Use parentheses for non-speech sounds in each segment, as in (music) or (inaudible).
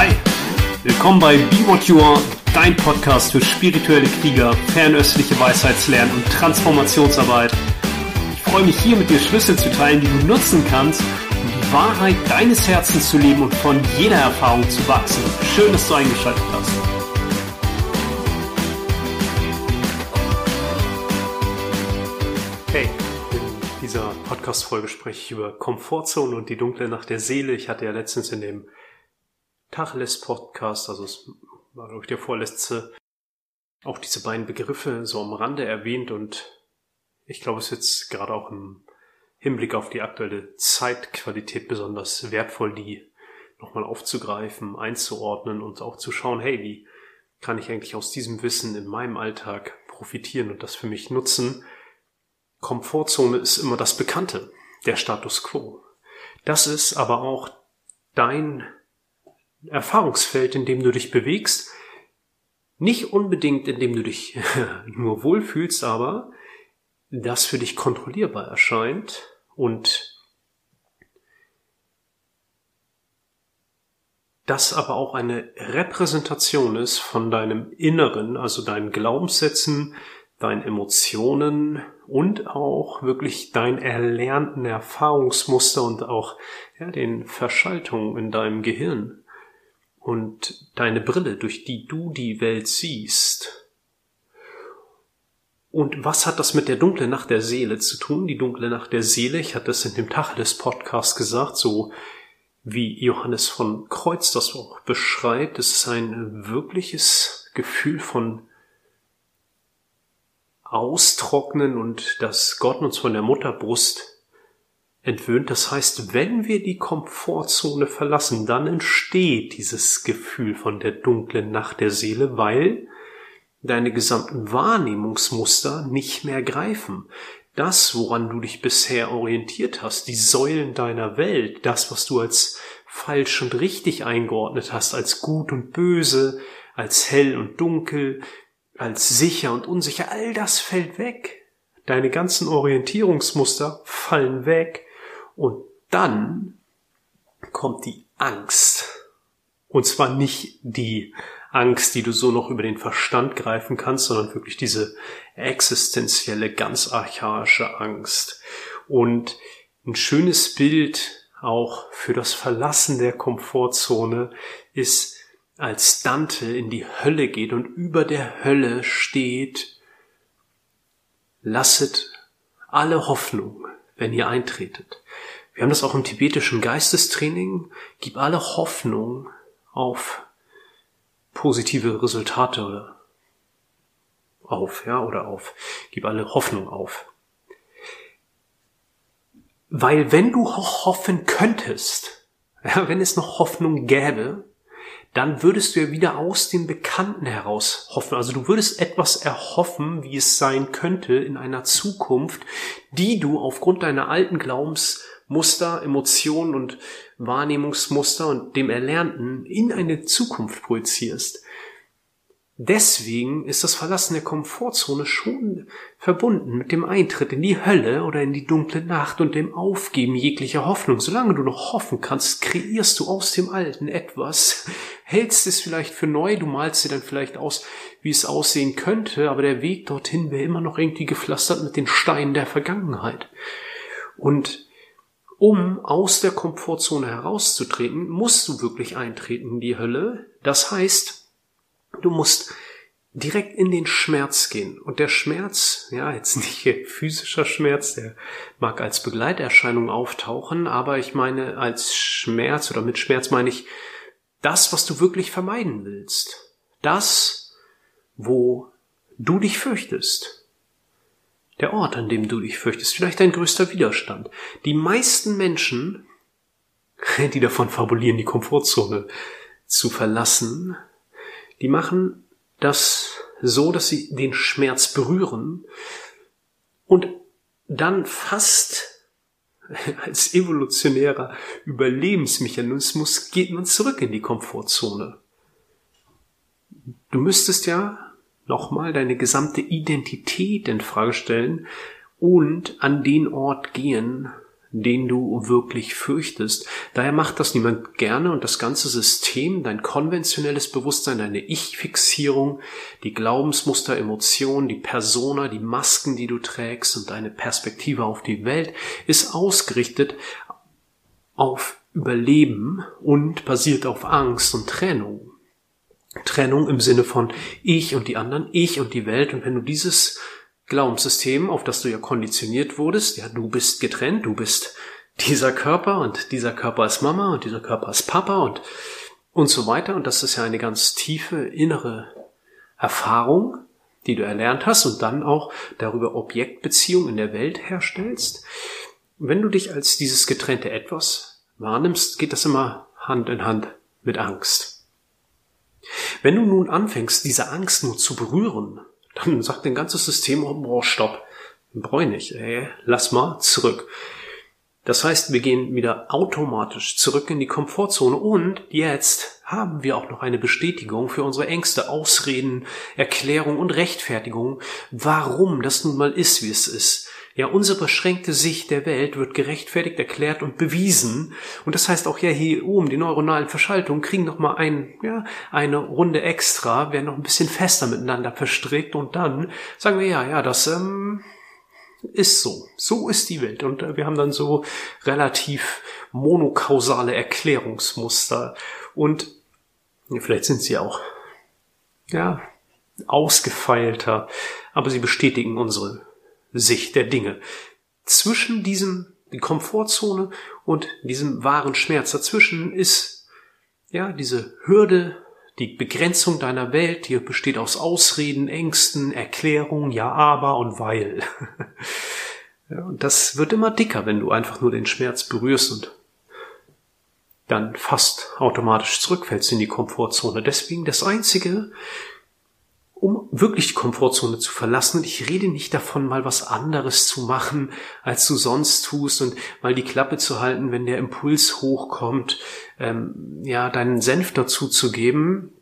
Hi, willkommen bei Be What You Are, dein Podcast für spirituelle Krieger, fernöstliche Weisheitslernen und Transformationsarbeit. Ich freue mich hier mit dir Schlüssel zu teilen, die du nutzen kannst, um die Wahrheit deines Herzens zu leben und von jeder Erfahrung zu wachsen. Schön, dass du eingeschaltet hast. Hey, in dieser Podcast-Folge spreche ich über Komfortzone und die dunkle Nacht der Seele. Ich hatte ja letztens in dem Tacheles Podcast, also es war glaube ich der vorletzte, auch diese beiden Begriffe so am Rande erwähnt und ich glaube, es ist jetzt gerade auch im Hinblick auf die aktuelle Zeitqualität besonders wertvoll, die nochmal aufzugreifen, einzuordnen und auch zu schauen, hey, wie kann ich eigentlich aus diesem Wissen in meinem Alltag profitieren und das für mich nutzen. Komfortzone ist immer das Bekannte, der Status quo. Das ist aber auch dein Erfahrungsfeld, in dem du dich bewegst. Nicht unbedingt, in dem du dich (laughs) nur wohlfühlst, aber das für dich kontrollierbar erscheint und das aber auch eine Repräsentation ist von deinem Inneren, also deinen Glaubenssätzen, deinen Emotionen und auch wirklich deinen erlernten Erfahrungsmuster und auch ja, den Verschaltungen in deinem Gehirn und deine Brille, durch die du die Welt siehst. Und was hat das mit der dunklen Nacht der Seele zu tun? Die dunkle Nacht der Seele, ich hatte es in dem Tacheles Podcast gesagt, so wie Johannes von Kreuz das auch beschreibt, es ist ein wirkliches Gefühl von Austrocknen und dass Gott uns von der Mutterbrust entwöhnt. Das heißt, wenn wir die Komfortzone verlassen, dann entsteht dieses Gefühl von der dunklen Nacht der Seele, weil deine gesamten Wahrnehmungsmuster nicht mehr greifen. Das, woran du dich bisher orientiert hast, die Säulen deiner Welt, das, was du als falsch und richtig eingeordnet hast, als gut und böse, als hell und dunkel, als sicher und unsicher, all das fällt weg. Deine ganzen Orientierungsmuster fallen weg und dann kommt die Angst. Und zwar nicht die Angst, die du so noch über den Verstand greifen kannst, sondern wirklich diese existenzielle, ganz archaische Angst. Und ein schönes Bild auch für das Verlassen der Komfortzone ist, als Dante in die Hölle geht und über der Hölle steht, lasset alle Hoffnung, wenn ihr eintretet. Wir haben das auch im tibetischen Geistestraining. Gib alle Hoffnung auf positive Resultate auf, ja, oder auf. Gib alle Hoffnung auf. Weil wenn du hoffen könntest, (laughs) ja, wenn es noch Hoffnung gäbe, dann würdest du ja wieder aus dem Bekannten heraus hoffen. Also du würdest etwas erhoffen, wie es sein könnte in einer Zukunft, die du aufgrund deiner alten Glaubens Muster, Emotionen und Wahrnehmungsmuster und dem Erlernten in eine Zukunft projizierst. Deswegen ist das Verlassen der Komfortzone schon verbunden mit dem Eintritt in die Hölle oder in die dunkle Nacht und dem Aufgeben jeglicher Hoffnung. Solange du noch hoffen kannst, kreierst du aus dem Alten etwas, hältst es vielleicht für neu, du malst dir dann vielleicht aus, wie es aussehen könnte, aber der Weg dorthin wäre immer noch irgendwie gepflastert mit den Steinen der Vergangenheit. Und um aus der Komfortzone herauszutreten, musst du wirklich eintreten in die Hölle. Das heißt, du musst direkt in den Schmerz gehen. Und der Schmerz, ja, jetzt nicht physischer Schmerz, der mag als Begleiterscheinung auftauchen, aber ich meine als Schmerz oder mit Schmerz meine ich das, was du wirklich vermeiden willst. Das, wo du dich fürchtest der Ort, an dem du dich fürchtest, vielleicht dein größter Widerstand. Die meisten Menschen, (laughs) die davon fabulieren, die Komfortzone zu verlassen, die machen das so, dass sie den Schmerz berühren und dann fast (laughs) als evolutionärer Überlebensmechanismus geht man zurück in die Komfortzone. Du müsstest ja nochmal deine gesamte Identität in Frage stellen und an den Ort gehen, den du wirklich fürchtest. Daher macht das niemand gerne und das ganze System, dein konventionelles Bewusstsein, deine Ich-Fixierung, die Glaubensmuster, Emotionen, die Persona, die Masken, die du trägst und deine Perspektive auf die Welt ist ausgerichtet auf Überleben und basiert auf Angst und Trennung. Trennung im Sinne von ich und die anderen, ich und die Welt. Und wenn du dieses Glaubenssystem, auf das du ja konditioniert wurdest. Ja, du bist getrennt, du bist dieser Körper und dieser Körper ist Mama und dieser Körper ist Papa und, und so weiter. Und das ist ja eine ganz tiefe innere Erfahrung, die du erlernt hast und dann auch darüber Objektbeziehung in der Welt herstellst. Wenn du dich als dieses getrennte Etwas wahrnimmst, geht das immer Hand in Hand mit Angst. Wenn du nun anfängst, diese Angst nur zu berühren, dann sagt dein ganzes System, oh, stopp, brauche ich nicht, ey, lass mal zurück. Das heißt, wir gehen wieder automatisch zurück in die Komfortzone und jetzt haben wir auch noch eine Bestätigung für unsere Ängste, Ausreden, Erklärung und Rechtfertigung, warum das nun mal ist, wie es ist. Ja, unsere beschränkte Sicht der Welt wird gerechtfertigt, erklärt und bewiesen. Und das heißt auch ja hier oben, die neuronalen Verschaltungen kriegen noch mal ein, ja, eine Runde extra, werden noch ein bisschen fester miteinander verstrickt und dann sagen wir ja, ja, das ähm, ist so. So ist die Welt. Und äh, wir haben dann so relativ monokausale Erklärungsmuster. Und vielleicht sind sie auch, ja, ausgefeilter, aber sie bestätigen unsere Sicht der Dinge. Zwischen diesem, die Komfortzone und diesem wahren Schmerz dazwischen ist, ja, diese Hürde, die Begrenzung deiner Welt, die besteht aus Ausreden, Ängsten, Erklärungen, ja, aber und weil. (laughs) und das wird immer dicker, wenn du einfach nur den Schmerz berührst und dann fast automatisch zurückfällst in die Komfortzone. Deswegen das einzige, um wirklich die Komfortzone zu verlassen. Und ich rede nicht davon, mal was anderes zu machen, als du sonst tust und mal die Klappe zu halten, wenn der Impuls hochkommt, ähm, ja, deinen Senf dazu zu geben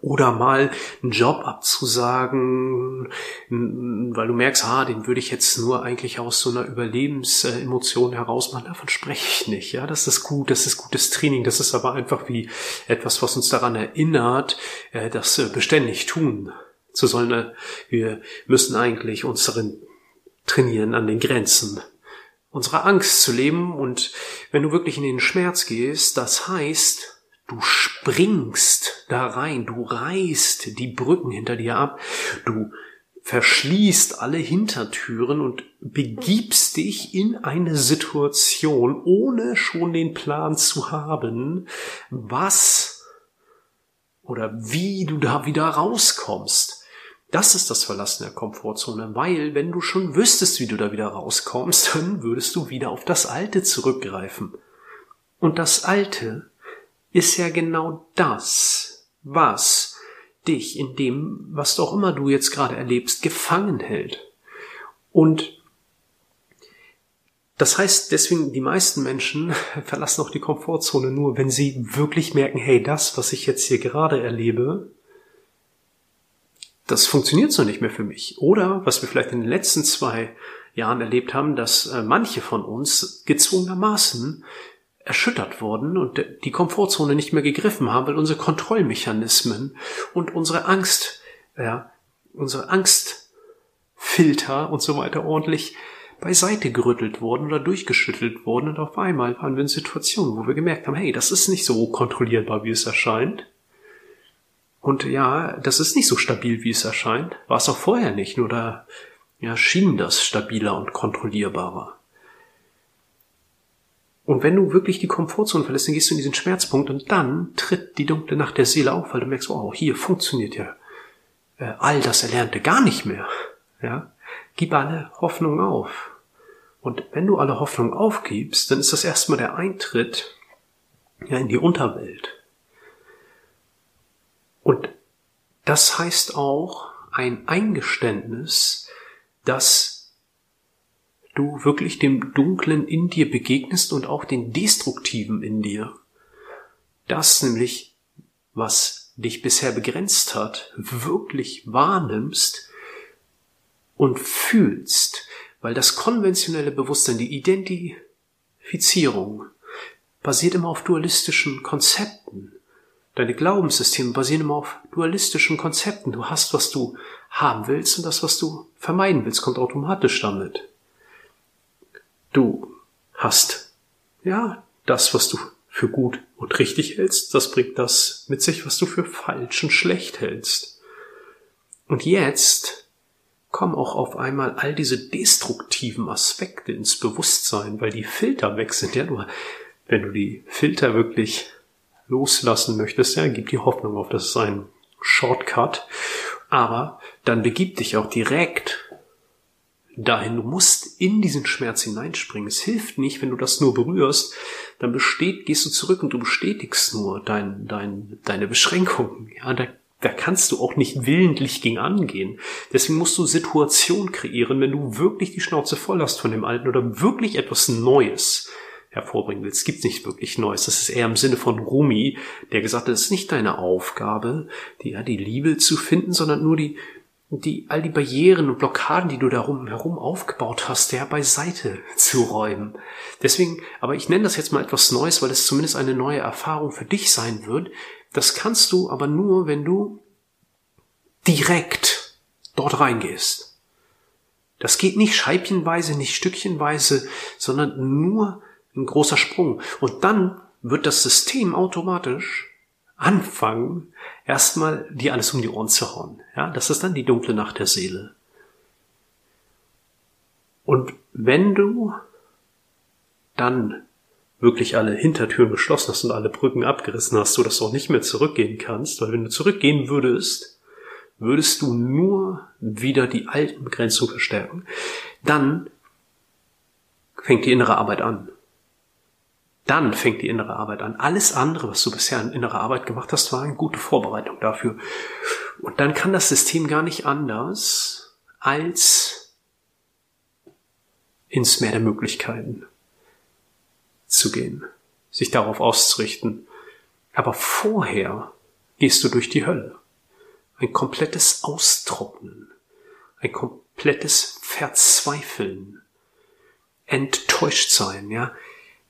oder mal einen Job abzusagen, weil du merkst, ah, den würde ich jetzt nur eigentlich aus so einer Überlebensemotion heraus machen. Davon spreche ich nicht. Ja, das ist gut, das ist gutes Training. Das ist aber einfach wie etwas, was uns daran erinnert, äh, das äh, beständig tun zu sollen. Äh, wir müssen eigentlich uns darin trainieren, an den Grenzen unserer Angst zu leben. Und wenn du wirklich in den Schmerz gehst, das heißt, Du springst da rein, du reißt die Brücken hinter dir ab, du verschließt alle Hintertüren und begibst dich in eine Situation, ohne schon den Plan zu haben, was oder wie du da wieder rauskommst. Das ist das Verlassen der Komfortzone, weil wenn du schon wüsstest, wie du da wieder rauskommst, (laughs) dann würdest du wieder auf das Alte zurückgreifen. Und das Alte ist ja genau das, was dich in dem, was doch immer du jetzt gerade erlebst, gefangen hält. Und das heißt deswegen, die meisten Menschen (laughs) verlassen auch die Komfortzone nur, wenn sie wirklich merken, hey, das, was ich jetzt hier gerade erlebe, das funktioniert so nicht mehr für mich. Oder was wir vielleicht in den letzten zwei Jahren erlebt haben, dass äh, manche von uns gezwungenermaßen erschüttert wurden und die Komfortzone nicht mehr gegriffen haben, weil unsere Kontrollmechanismen und unsere Angst, ja, unsere Angstfilter und so weiter ordentlich beiseite gerüttelt wurden oder durchgeschüttelt wurden und auf einmal waren wir in Situationen, wo wir gemerkt haben, hey, das ist nicht so kontrollierbar, wie es erscheint. Und ja, das ist nicht so stabil, wie es erscheint. War es auch vorher nicht, nur da ja, schien das stabiler und kontrollierbarer. Und wenn du wirklich die Komfortzone verlässt, dann gehst du in diesen Schmerzpunkt und dann tritt die dunkle Nacht der Seele auf, weil du merkst, oh, hier funktioniert ja äh, all das Erlernte gar nicht mehr. Ja, gib alle Hoffnung auf. Und wenn du alle Hoffnung aufgibst, dann ist das erstmal der Eintritt ja, in die Unterwelt. Und das heißt auch ein Eingeständnis, dass du wirklich dem Dunklen in dir begegnest und auch den Destruktiven in dir. Das nämlich, was dich bisher begrenzt hat, wirklich wahrnimmst und fühlst, weil das konventionelle Bewusstsein, die Identifizierung basiert immer auf dualistischen Konzepten. Deine Glaubenssysteme basieren immer auf dualistischen Konzepten. Du hast, was du haben willst und das, was du vermeiden willst, kommt automatisch damit. Du hast, ja, das, was du für gut und richtig hältst, das bringt das mit sich, was du für falsch und schlecht hältst. Und jetzt kommen auch auf einmal all diese destruktiven Aspekte ins Bewusstsein, weil die Filter weg sind. Ja, du, wenn du die Filter wirklich loslassen möchtest, ja, gib die Hoffnung auf, das ist ein Shortcut. Aber dann begib dich auch direkt dahin. Du musst in diesen Schmerz hineinspringen. Es hilft nicht, wenn du das nur berührst, dann besteht, gehst du zurück und du bestätigst nur dein, dein, deine Beschränkungen. Ja, da da kannst du auch nicht willentlich gegen angehen. Deswegen musst du Situation kreieren, wenn du wirklich die Schnauze voll hast von dem Alten oder wirklich etwas Neues hervorbringen willst. Es gibt nicht wirklich Neues. Das ist eher im Sinne von Rumi, der gesagt hat, es ist nicht deine Aufgabe, die, ja, die Liebe zu finden, sondern nur die, die, all die Barrieren und Blockaden, die du darum herum aufgebaut hast, der beiseite zu räumen. Deswegen, aber ich nenne das jetzt mal etwas Neues, weil es zumindest eine neue Erfahrung für dich sein wird, das kannst du aber nur, wenn du direkt dort reingehst. Das geht nicht scheibchenweise, nicht stückchenweise, sondern nur ein großer Sprung. Und dann wird das System automatisch anfangen, erstmal dir alles um die Ohren zu hauen. Ja, das ist dann die dunkle Nacht der Seele. Und wenn du dann wirklich alle Hintertüren geschlossen hast und alle Brücken abgerissen hast, so dass du auch nicht mehr zurückgehen kannst, weil wenn du zurückgehen würdest, würdest du nur wieder die alten Begrenzungen verstärken. Dann fängt die innere Arbeit an. Dann fängt die innere Arbeit an. Alles andere, was du bisher in innerer Arbeit gemacht hast, war eine gute Vorbereitung dafür. Und dann kann das System gar nicht anders als ins Meer der Möglichkeiten zu gehen, sich darauf auszurichten. Aber vorher gehst du durch die Hölle. Ein komplettes Austrocknen, ein komplettes Verzweifeln, enttäuscht sein, ja.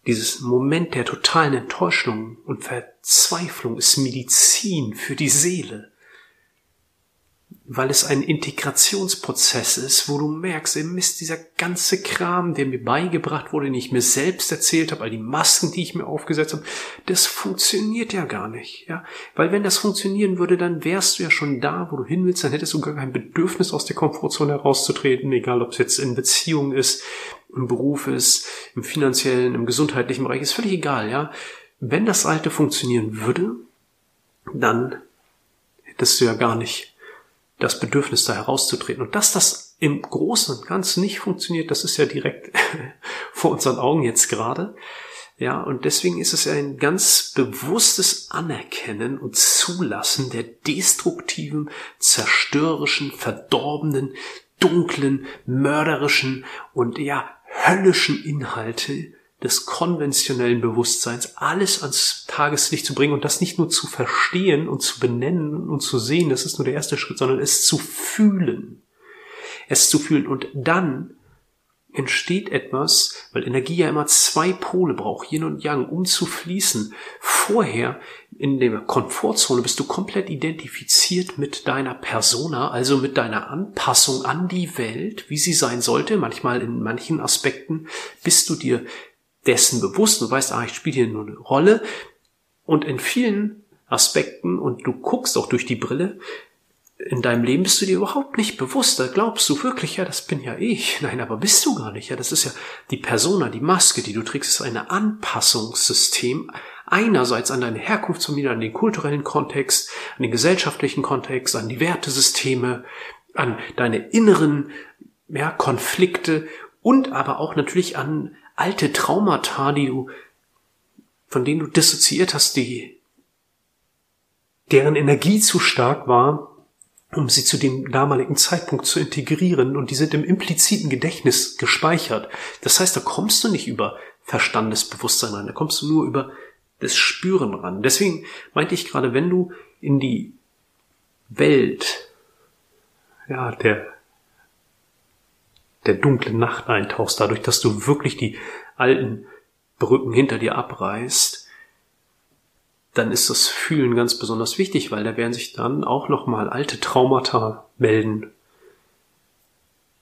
Dieses Moment der totalen Enttäuschung und Verzweiflung ist Medizin für die Seele. Weil es ein Integrationsprozess ist, wo du merkst, ey Mist, dieser ganze Kram, der mir beigebracht wurde, den ich mir selbst erzählt habe, all die Masken, die ich mir aufgesetzt habe, das funktioniert ja gar nicht, ja, weil wenn das funktionieren würde, dann wärst du ja schon da, wo du hin willst, dann hättest du gar kein Bedürfnis aus der Komfortzone herauszutreten, egal ob es jetzt in Beziehung ist, im Beruf ist, im finanziellen, im gesundheitlichen Bereich, ist völlig egal, ja. Wenn das Alte funktionieren würde, dann hättest du ja gar nicht das Bedürfnis da herauszutreten. Und dass das im Großen und Ganzen nicht funktioniert, das ist ja direkt (laughs) vor unseren Augen jetzt gerade. Ja, und deswegen ist es ein ganz bewusstes Anerkennen und Zulassen der destruktiven, zerstörerischen, verdorbenen, dunklen, mörderischen und ja, höllischen Inhalte, des konventionellen Bewusstseins alles ans Tageslicht zu bringen und das nicht nur zu verstehen und zu benennen und zu sehen, das ist nur der erste Schritt, sondern es zu fühlen. Es zu fühlen und dann entsteht etwas, weil Energie ja immer zwei Pole braucht, Yin und Yang, um zu fließen. Vorher in der Komfortzone bist du komplett identifiziert mit deiner Persona, also mit deiner Anpassung an die Welt, wie sie sein sollte. Manchmal in manchen Aspekten bist du dir dessen bewusst und weißt, ah, ich spiele hier nur eine Rolle. Und in vielen Aspekten, und du guckst auch durch die Brille, in deinem Leben bist du dir überhaupt nicht bewusst. Da glaubst du wirklich, ja, das bin ja ich. (laughs) Nein, aber bist du gar nicht. Ja, das ist ja die Persona, die Maske, die du trägst, ist ein Anpassungssystem. Einerseits an deine Herkunftsfamilie, an den kulturellen Kontext, an den gesellschaftlichen Kontext, an die Wertesysteme, an deine inneren ja, Konflikte und aber auch natürlich an alte Traumata, die du, von denen du dissoziiert hast, die, deren Energie zu stark war, um sie zu dem damaligen Zeitpunkt zu integrieren und die sind im impliziten Gedächtnis gespeichert. Das heißt, da kommst du nicht über Verstandesbewusstsein ran, da kommst du nur über das Spüren ran. Deswegen meinte ich gerade, wenn du in die Welt, ja, der der dunklen Nacht eintauchst, dadurch, dass du wirklich die alten Brücken hinter dir abreißt, dann ist das Fühlen ganz besonders wichtig, weil da werden sich dann auch nochmal alte Traumata melden.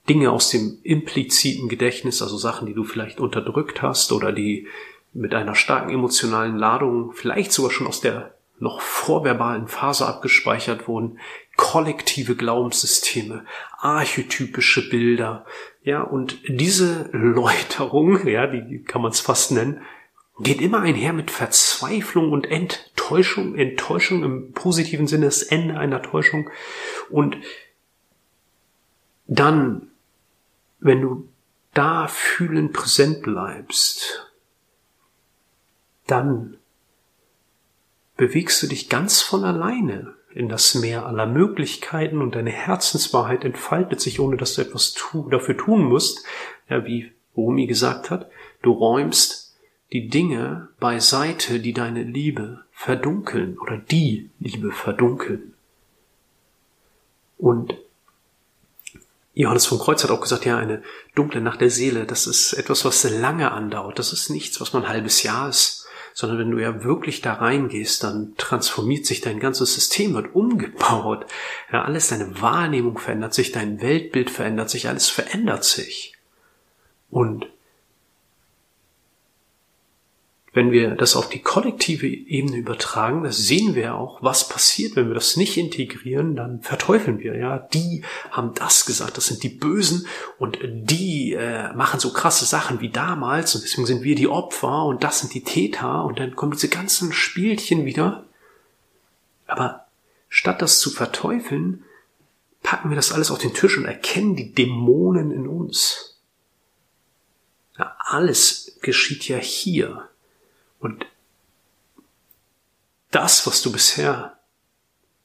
Dinge aus dem impliziten Gedächtnis, also Sachen, die du vielleicht unterdrückt hast oder die mit einer starken emotionalen Ladung vielleicht sogar schon aus der noch vorverbalen Phase abgespeichert wurden, kollektive Glaubenssysteme, archetypische Bilder, ja, und diese (laughs) Läuterung, ja, die kann man es fast nennen, geht immer einher mit Verzweiflung und Enttäuschung, Enttäuschung im positiven Sinne, das Ende einer Täuschung. Und dann, wenn du da fühlend präsent bleibst, dann bewegst du dich ganz von alleine in das Meer aller Möglichkeiten und deine Herzenswahrheit entfaltet sich, ohne dass du etwas tu dafür tun musst. Ja, wie Rumi gesagt hat, du räumst die Dinge beiseite, die deine Liebe verdunkeln oder die Liebe verdunkeln. Und Johannes von Kreuz hat auch gesagt, ja, eine dunkle Nacht der Seele, das ist etwas, was lange andauert. Das ist nichts, was man ein halbes Jahr ist sondern wenn du ja wirklich da reingehst, dann transformiert sich dein ganzes System, wird umgebaut. Ja, alles deine Wahrnehmung verändert sich, dein Weltbild verändert sich, alles verändert sich. Und wenn wir das auf die kollektive Ebene übertragen, das sehen wir auch, was passiert, wenn wir das nicht integrieren, dann verteufeln wir, ja. Die haben das gesagt, das sind die Bösen und die äh, machen so krasse Sachen wie damals und deswegen sind wir die Opfer und das sind die Täter und dann kommen diese ganzen Spielchen wieder. Aber statt das zu verteufeln, packen wir das alles auf den Tisch und erkennen die Dämonen in uns. Ja, alles geschieht ja hier. Und das, was du bisher,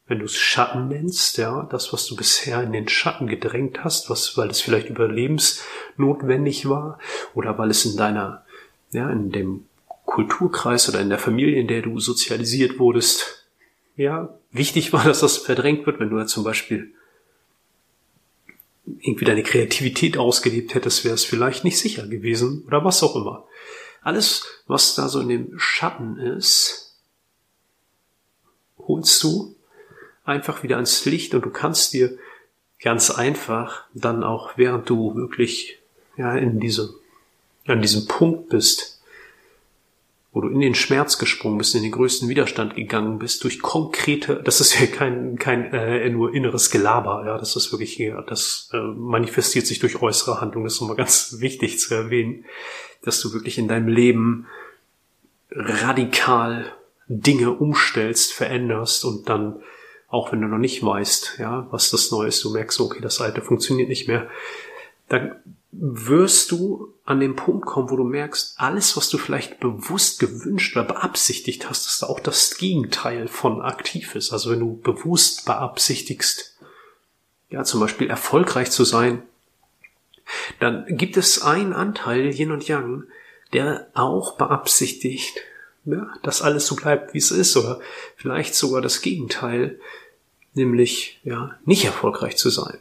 wenn du es Schatten nennst, ja, das, was du bisher in den Schatten gedrängt hast, was, weil es vielleicht überlebensnotwendig war oder weil es in deiner, ja, in dem Kulturkreis oder in der Familie, in der du sozialisiert wurdest, ja, wichtig war, dass das verdrängt wird, wenn du ja zum Beispiel irgendwie deine Kreativität ausgelebt hättest, wäre es vielleicht nicht sicher gewesen oder was auch immer. Alles, was da so in dem Schatten ist, holst du einfach wieder ans Licht und du kannst dir ganz einfach dann auch, während du wirklich ja in diese, an diesem Punkt bist, wo du in den Schmerz gesprungen bist, in den größten Widerstand gegangen bist, durch konkrete, das ist ja kein, kein äh, nur inneres Gelaber, ja, das ist wirklich, hier, das äh, manifestiert sich durch äußere Handlungen, das ist nochmal ganz (laughs) wichtig zu erwähnen, dass du wirklich in deinem Leben radikal Dinge umstellst, veränderst und dann, auch wenn du noch nicht weißt, ja, was das Neue ist, du merkst, okay, das Alte funktioniert nicht mehr, dann wirst du an den Punkt kommen, wo du merkst, alles, was du vielleicht bewusst gewünscht oder beabsichtigt hast, da auch das Gegenteil von aktiv ist. Also wenn du bewusst beabsichtigst, ja, zum Beispiel erfolgreich zu sein, dann gibt es einen Anteil, Yin und Yang, der auch beabsichtigt, ja, dass alles so bleibt, wie es ist, oder vielleicht sogar das Gegenteil, nämlich, ja, nicht erfolgreich zu sein.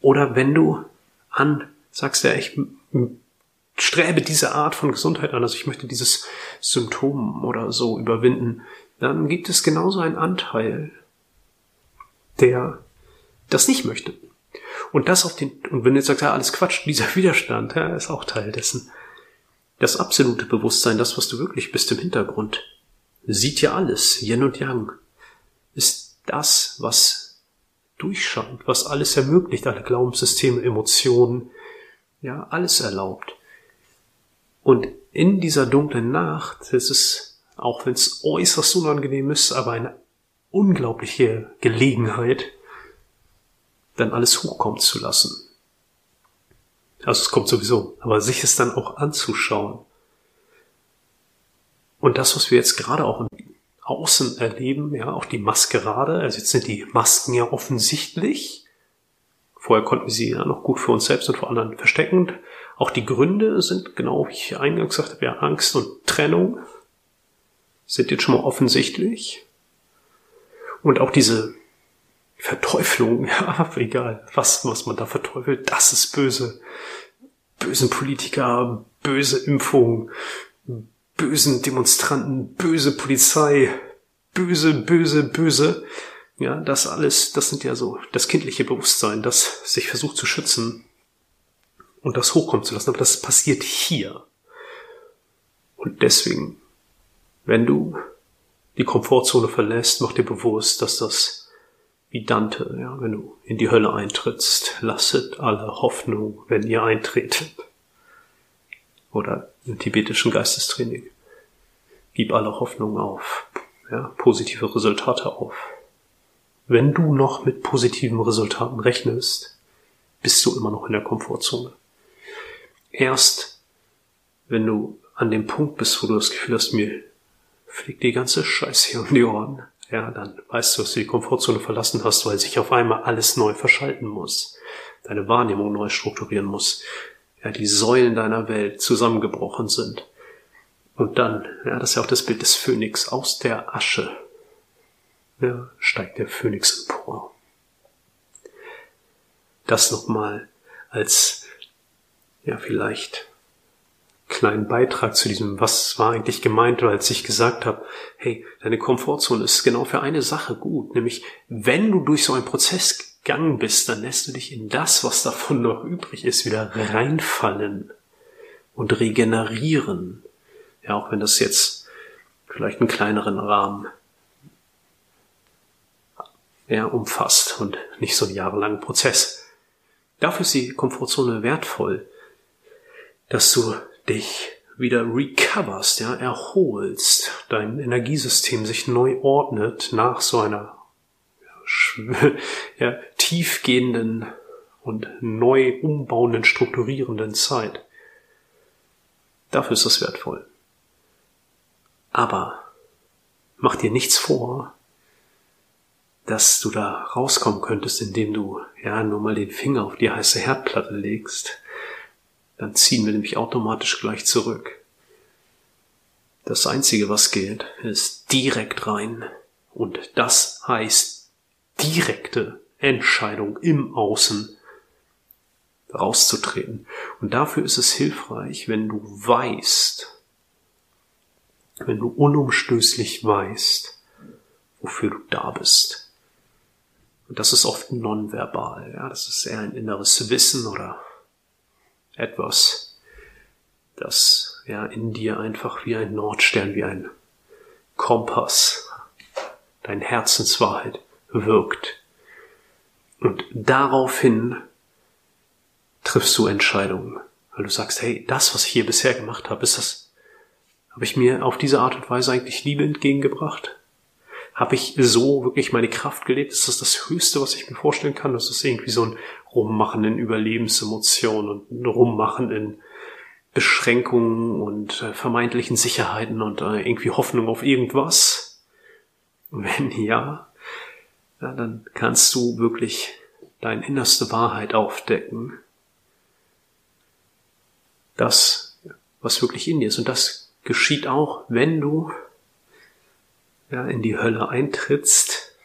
Oder wenn du an, sagst ja, ich strebe diese Art von Gesundheit an, also ich möchte dieses Symptom oder so überwinden, dann gibt es genauso einen Anteil, der das nicht möchte. Und das auf den, und wenn du jetzt sagst, ja, alles Quatsch, dieser (laughs) Widerstand, ja, ist auch Teil dessen. Das absolute Bewusstsein, das, was du wirklich bist im Hintergrund, sieht ja alles, Yin und Yang, ist das, was durchscheint, was alles ermöglicht, alle Glaubenssysteme, Emotionen, ja, alles erlaubt. Und in dieser dunklen Nacht ist es, auch wenn es äußerst unangenehm ist, aber eine unglaubliche Gelegenheit, dann alles hochkommen zu lassen. Also es kommt sowieso, aber sich es dann auch anzuschauen. Und das, was wir jetzt gerade auch außen erleben, ja, auch die Maskerade. Also jetzt sind die Masken ja offensichtlich. Vorher konnten wir sie ja noch gut für uns selbst und vor anderen verstecken. Auch die Gründe sind, genau wie ich eingangs gesagt habe, ja, Angst und Trennung sind jetzt schon mal offensichtlich. Und auch diese Verteuflung, (laughs) ja, egal, was, was man da verteufelt, das ist böse. Bösen Politiker, böse Impfung, bösen Demonstranten, böse Polizei, böse, böse, böse. Ja, das alles, das sind ja so das kindliche Bewusstsein, das sich versucht zu schützen und das hochkommen zu lassen. Aber das passiert hier. Und deswegen, wenn du die Komfortzone verlässt, mach dir bewusst, dass das wie Dante, ja, wenn du in die Hölle eintrittst, lasset alle Hoffnung, wenn ihr eintretet. Oder im tibetischen Geistestraining. Gib alle Hoffnung auf, ja, positive Resultate auf. Wenn du noch mit positiven Resultaten rechnest, bist du immer noch in der Komfortzone. Erst wenn du an dem Punkt bist, wo du das Gefühl hast, mir fliegt die ganze Scheiße hier um die Ohren, ja, dann weißt du, dass du die Komfortzone verlassen hast, weil sich auf einmal alles neu verschalten muss, deine Wahrnehmung neu strukturieren muss, ja, die Säulen deiner Welt zusammengebrochen sind. Und dann, ja, das ist ja auch das Bild des Phönix, aus der Asche ja, steigt der Phönix empor. Das nochmal als, ja, vielleicht kleinen Beitrag zu diesem, was war eigentlich gemeint, als ich gesagt habe, hey, deine Komfortzone ist genau für eine Sache gut, nämlich wenn du durch so einen Prozess gegangen bist, dann lässt du dich in das, was davon noch übrig ist, wieder reinfallen und regenerieren. Ja, auch wenn das jetzt vielleicht einen kleineren Rahmen ja, umfasst und nicht so einen jahrelangen Prozess. Dafür ist die Komfortzone wertvoll, dass du dich wieder recoverst, ja, erholst, dein Energiesystem sich neu ordnet nach so einer ja, (laughs) tiefgehenden und neu umbauenden, strukturierenden Zeit. Dafür ist das wertvoll. Aber mach dir nichts vor, dass du da rauskommen könntest, indem du ja nur mal den Finger auf die heiße Herdplatte legst dann ziehen wir nämlich automatisch gleich zurück. Das Einzige, was gilt, ist direkt rein. Und das heißt direkte Entscheidung im Außen rauszutreten. Und dafür ist es hilfreich, wenn du weißt, wenn du unumstößlich weißt, wofür du da bist. Und das ist oft nonverbal, ja, das ist eher ein inneres Wissen oder etwas, das ja in dir einfach wie ein Nordstern, wie ein Kompass, dein Herzenswahrheit wirkt. Und daraufhin triffst du Entscheidungen, weil du sagst, hey, das, was ich hier bisher gemacht habe, ist das, habe ich mir auf diese Art und Weise eigentlich Liebe entgegengebracht? Habe ich so wirklich meine Kraft gelebt? Ist das das Höchste, was ich mir vorstellen kann? Das ist irgendwie so ein Rummachen in Überlebensemotionen und ein Rummachen in Beschränkungen und äh, vermeintlichen Sicherheiten und äh, irgendwie Hoffnung auf irgendwas? Wenn ja, ja, dann kannst du wirklich deine innerste Wahrheit aufdecken. Das, was wirklich in dir ist. Und das geschieht auch, wenn du ja, in die Hölle eintrittst,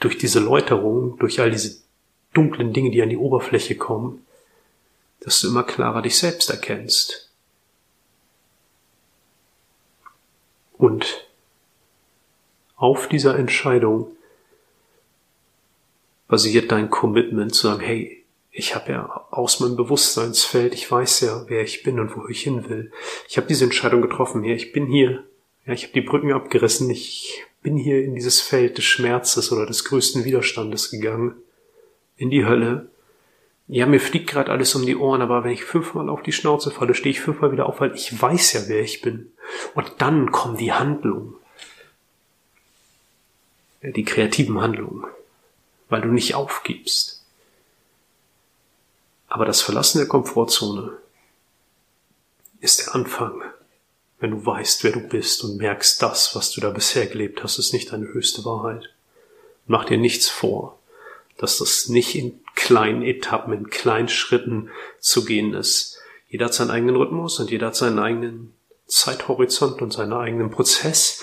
durch diese Läuterung, durch all diese dunklen Dinge, die an die Oberfläche kommen, dass du immer klarer dich selbst erkennst. Und auf dieser Entscheidung basiert dein Commitment zu sagen, hey, ich habe ja aus meinem Bewusstseinsfeld, ich weiß ja, wer ich bin und wo ich hin will. Ich habe diese Entscheidung getroffen hier, ich bin hier ja, ich habe die Brücken abgerissen. Ich bin hier in dieses Feld des Schmerzes oder des größten Widerstandes gegangen. In die Hölle. Ja, mir fliegt gerade alles um die Ohren, aber wenn ich fünfmal auf die Schnauze falle, stehe ich fünfmal wieder auf, weil ich weiß ja, wer ich bin. Und dann kommen die Handlungen. Die kreativen Handlungen. Weil du nicht aufgibst. Aber das Verlassen der Komfortzone ist der Anfang wenn du weißt, wer du bist und merkst, das, was du da bisher gelebt hast, ist nicht deine höchste Wahrheit. Mach dir nichts vor, dass das nicht in kleinen Etappen, in kleinen Schritten zu gehen ist. Jeder hat seinen eigenen Rhythmus und jeder hat seinen eigenen Zeithorizont und seinen eigenen Prozess.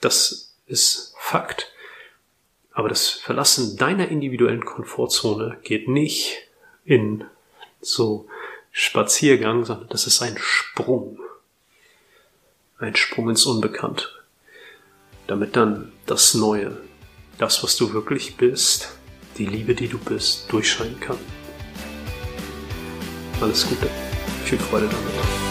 Das ist Fakt. Aber das Verlassen deiner individuellen Komfortzone geht nicht in so Spaziergang, sondern das ist ein Sprung. Ein Sprung ins Unbekannte. Damit dann das Neue, das, was du wirklich bist, die Liebe, die du bist, durchscheinen kann. Alles Gute. Viel Freude damit.